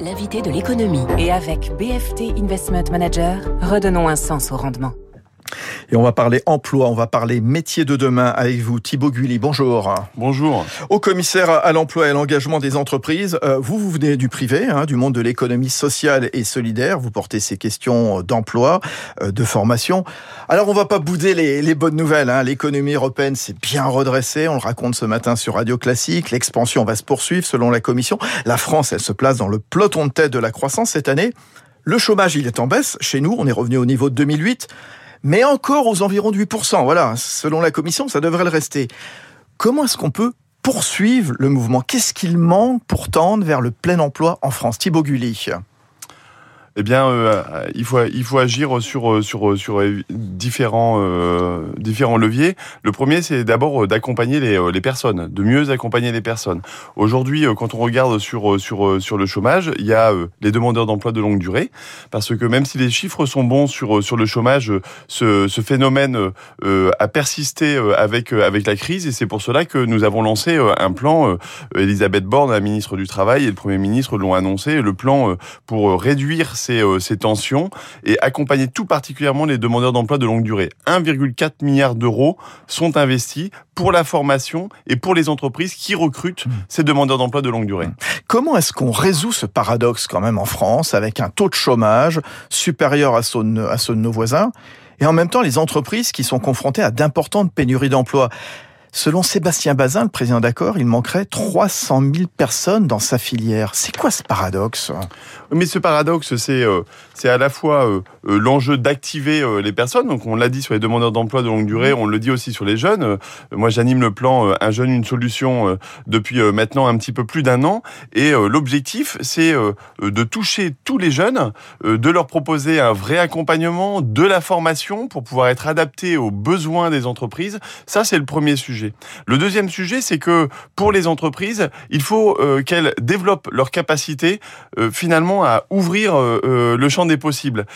L'invité de l'économie. Et avec BFT Investment Manager, redonnons un sens au rendement. Et on va parler emploi, on va parler métier de demain avec vous, Thibaut Gulli. Bonjour. Bonjour. Au commissaire à l'emploi et à l'engagement des entreprises, euh, vous, vous venez du privé, hein, du monde de l'économie sociale et solidaire. Vous portez ces questions d'emploi, euh, de formation. Alors, on va pas bouder les, bonnes nouvelles. Hein. L'économie européenne s'est bien redressée. On le raconte ce matin sur Radio Classique. L'expansion va se poursuivre selon la Commission. La France, elle se place dans le peloton de tête de la croissance cette année. Le chômage, il est en baisse. Chez nous, on est revenu au niveau de 2008 mais encore aux environs de 8%. Voilà, selon la Commission, ça devrait le rester. Comment est-ce qu'on peut poursuivre le mouvement? Qu'est-ce qu'il manque pour tendre vers le plein emploi en France? Thibaut Gulli eh bien, euh, il faut il faut agir sur sur sur différents euh, différents leviers. Le premier, c'est d'abord d'accompagner les, les personnes, de mieux accompagner les personnes. Aujourd'hui, quand on regarde sur sur sur le chômage, il y a les demandeurs d'emploi de longue durée, parce que même si les chiffres sont bons sur sur le chômage, ce, ce phénomène euh, a persisté avec avec la crise, et c'est pour cela que nous avons lancé un plan. Elisabeth Borne, la ministre du Travail, et le Premier ministre l'ont annoncé, le plan pour réduire euh, ces, tensions et accompagner tout particulièrement les demandeurs d'emploi de longue durée. 1,4 milliard d'euros sont investis pour la formation et pour les entreprises qui recrutent mmh. ces demandeurs d'emploi de longue durée. Mmh. Comment est-ce qu'on résout ce paradoxe quand même en France avec un taux de chômage supérieur à ceux de nos voisins et en même temps les entreprises qui sont confrontées à d'importantes pénuries d'emplois? Selon Sébastien Bazin, le président d'accord, il manquerait 300 000 personnes dans sa filière. C'est quoi ce paradoxe? Mais ce paradoxe, c'est euh, à la fois euh, euh, l'enjeu d'activer les personnes. Donc on l'a dit sur les demandeurs d'emploi de longue durée, on le dit aussi sur les jeunes. Moi, j'anime le plan Un jeune, une solution depuis maintenant un petit peu plus d'un an. Et l'objectif, c'est de toucher tous les jeunes, de leur proposer un vrai accompagnement, de la formation pour pouvoir être adaptés aux besoins des entreprises. Ça, c'est le premier sujet. Le deuxième sujet, c'est que pour les entreprises, il faut euh, qu'elles développent leur capacité euh, finalement à ouvrir euh, le champ des possibles.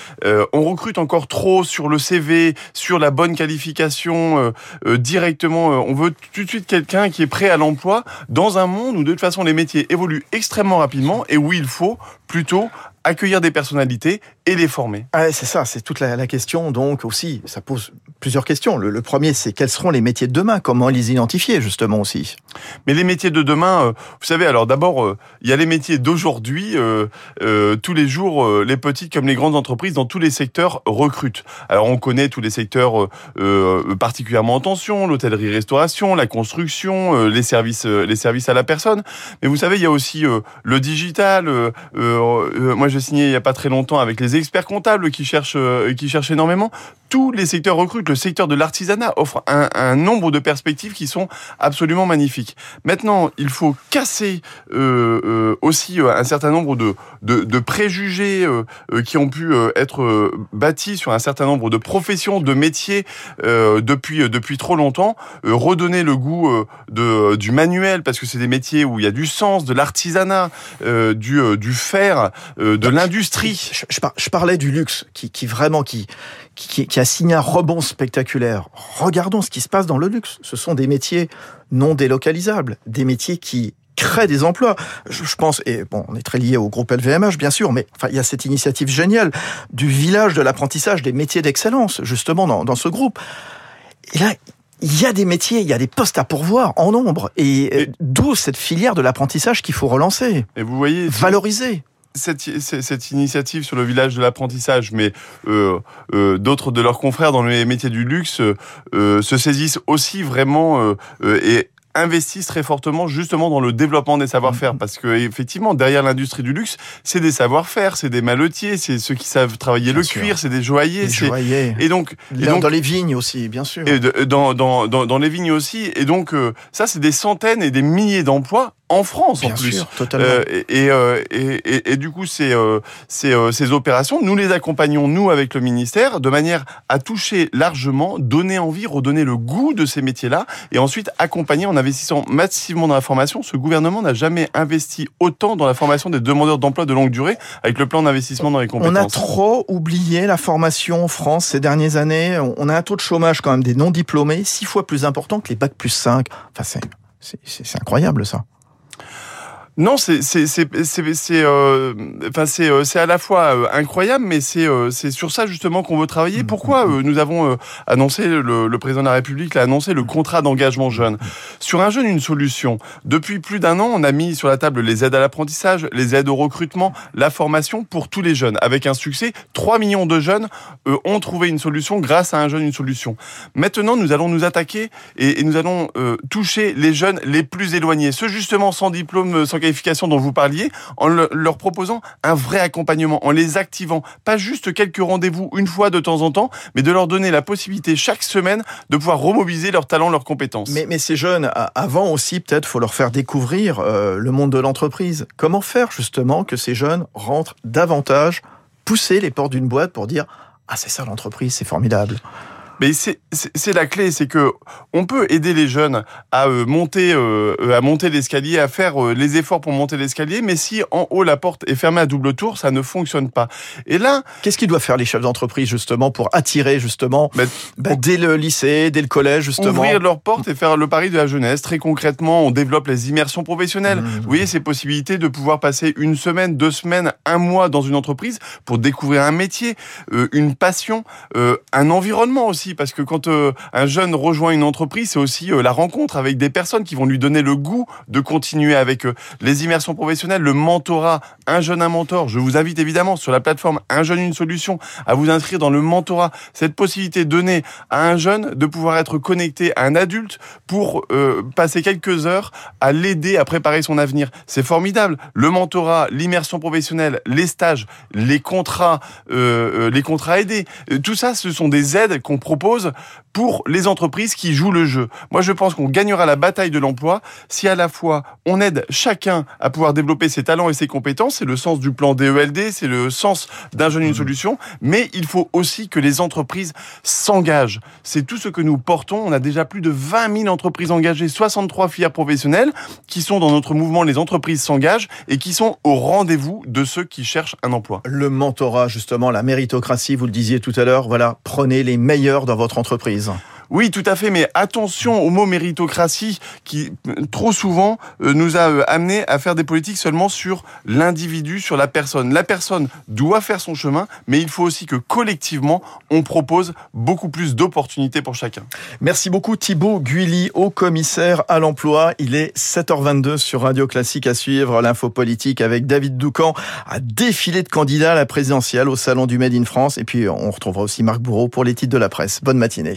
on recrute encore trop sur le CV, sur la bonne qualification directement. on veut tout de suite quelqu'un qui est prêt à l'emploi dans un monde où de toute façon les métiers évoluent extrêmement rapidement et où il faut plutôt accueillir des personnalités et les former. Ah, c'est ça, c'est toute la, question. Donc aussi, ça pose plusieurs questions. Le, premier, c'est quels seront les métiers de demain? Comment les identifier justement aussi? Mais les métiers de demain, euh, vous savez, alors d'abord, euh, il y a les métiers d'aujourd'hui. Euh, tous les jours, les petites comme les grandes entreprises dans tous les secteurs recrutent. Alors on connaît tous les secteurs particulièrement en tension l'hôtellerie-restauration, la construction, les services, les services à la personne. Mais vous savez, il y a aussi le digital. moi, j'ai signé il y a pas très longtemps avec les experts comptables qui cherchent, euh, qui cherchent énormément. Tous les secteurs recrutent. Le secteur de l'artisanat offre un, nombre de perspectives qui sont absolument magnifiques. Maintenant, il faut casser euh, euh, aussi un certain nombre de, préjugés qui ont pu être bâtis sur un certain nombre de professions, de métiers depuis depuis trop longtemps. redonner le goût du manuel parce que c'est des métiers où il y a du sens, de l'artisanat, du, fer, l'industrie je parlais du luxe qui, qui vraiment qui, qui, qui, a signé un rebond spectaculaire. Regardons ce qui se passe dans le luxe. Ce sont des métiers non délocalisables, des métiers qui créent des emplois. Je, pense, et bon, on est très lié au groupe LVMH, bien sûr, mais enfin, il y a cette initiative géniale du village de l'apprentissage des métiers d'excellence, justement, dans, dans ce groupe. Et là, il y a des métiers, il y a des postes à pourvoir en nombre, et, et d'où cette filière de l'apprentissage qu'il faut relancer. Et vous voyez, valoriser cette, cette, initiative sur le village de l'apprentissage, mais euh, euh, d'autres de leurs confrères dans les métiers du luxe euh, se saisissent aussi vraiment et investissent très fortement justement dans le développement des savoir-faire. Mm-hmm. parce que effectivement derrière l'industrie du luxe c'est des savoir-faire c'est des maletiers c'est ceux qui savent travailler le cuir c'est des joailliers, et donc, et donc dans les vignes aussi bien sûr. et dans, dans, dans, dans les vignes aussi. Et donc ça c'est des centaines et des milliers d'emplois en France en plus. Euh, euh, et, et, et, du coup, ces, euh, ces, ces, opérations, nous les accompagnons, nous, avec le ministère, de manière à toucher largement, donner envie, redonner le goût de ces métiers-là, et ensuite accompagner en investissant massivement dans la formation. Ce gouvernement n'a jamais investi autant dans la formation des demandeurs d'emploi de longue durée avec le plan d'investissement dans les compétences. On a trop oublié la formation en France ces dernières années. On a un taux de chômage quand même des non-diplômés six fois plus important que les bacs plus 5. Enfin, c'est incroyable ça. Non, c'est euh, euh, c'est à la fois euh, incroyable, mais c'est sur ça justement qu'on veut travailler. Pourquoi nous avons annoncé le, le, président de la République l'a annoncé le contrat d'engagement jeune? Sur un jeune une solution. Depuis plus d'un an, on a mis sur la table les aides à l'apprentissage, les aides au recrutement, la formation pour tous les jeunes. Avec un succès, 3 millions de jeunes ont trouvé une solution grâce à un jeune une solution. Maintenant, nous allons nous attaquer et, et nous allons toucher les jeunes les plus éloignés, ceux justement sans diplôme, sans qualification dont vous parliez, en leur proposant un vrai accompagnement, en les activant, pas juste quelques rendez-vous une fois de temps en temps, mais de leur donner la possibilité chaque semaine de pouvoir remobiliser leurs talents, leurs compétences. Mais, ces jeunes, avant aussi, peut-être, faut leur faire découvrir euh, le monde de l'entreprise. Comment faire justement que ces jeunes rentrent davantage, pousser les portes d'une boîte pour dire ah c'est ça l'entreprise, c'est formidable. Mais c'est la clé, c'est que on peut aider les jeunes à euh, monter euh, à monter l'escalier, à faire euh, les efforts pour monter l'escalier, mais si en haut la porte est fermée à double tour, ça ne fonctionne pas. Et là, qu'est-ce qu'ils doivent faire les chefs d'entreprise justement pour attirer justement bah, dès le lycée, dès le collège justement ouvrir leurs portes et faire le pari de la jeunesse. Très concrètement, on développe les immersions professionnelles. Mmh. Vous voyez ces possibilités de pouvoir passer une semaine, deux semaines, un mois dans une entreprise pour découvrir un métier, une passion, un environnement aussi parce que quand euh, un jeune rejoint une entreprise, c'est aussi euh, la rencontre avec des personnes qui vont lui donner le goût de continuer avec eux. Les immersions professionnelles, le mentorat, un jeune un mentor. Je vous invite évidemment sur la plateforme Un jeune une solution à vous inscrire dans le mentorat. Cette possibilité donnée à un jeune de pouvoir être connecté à un adulte pour euh, passer quelques heures à l'aider à préparer son avenir. C'est formidable. Le mentorat, l'immersion professionnelle, les stages, les contrats, les contrats aidés. Tout ça, ce sont des aides qu'on propose propose pour les entreprises qui jouent le jeu. Moi, je pense qu'on gagnera la bataille de l'emploi si à la fois on aide chacun à pouvoir développer ses talents et ses compétences. C'est le sens du plan DELD, c'est le sens d'un jeune une mmh. solution. Mais il faut aussi que les entreprises s'engagent. C'est tout ce que nous portons. On a déjà plus de 20 000 entreprises engagées, 63 filières professionnelles qui sont dans notre mouvement Les entreprises s'engagent et qui sont au rendez-vous de ceux qui cherchent un emploi. Le mentorat, justement, la méritocratie, vous le disiez tout à l'heure, voilà, prenez les meilleurs dans votre entreprise. Oui, tout à fait, mais attention au mot méritocratie qui trop souvent euh, nous a euh, amené à faire des politiques seulement sur l'individu, sur la personne. La personne doit faire son chemin, mais il faut aussi que collectivement, on propose beaucoup plus d'opportunités pour chacun. Merci beaucoup Thibaut Guilly, haut commissaire à l'emploi. Il est 7h22 sur Radio Classique à suivre l'info politique avec David Doucan à défilé de candidats à la présidentielle au salon du Made in France. Et puis on retrouvera aussi Marc Bourreau pour les titres de la presse. Bonne matinée.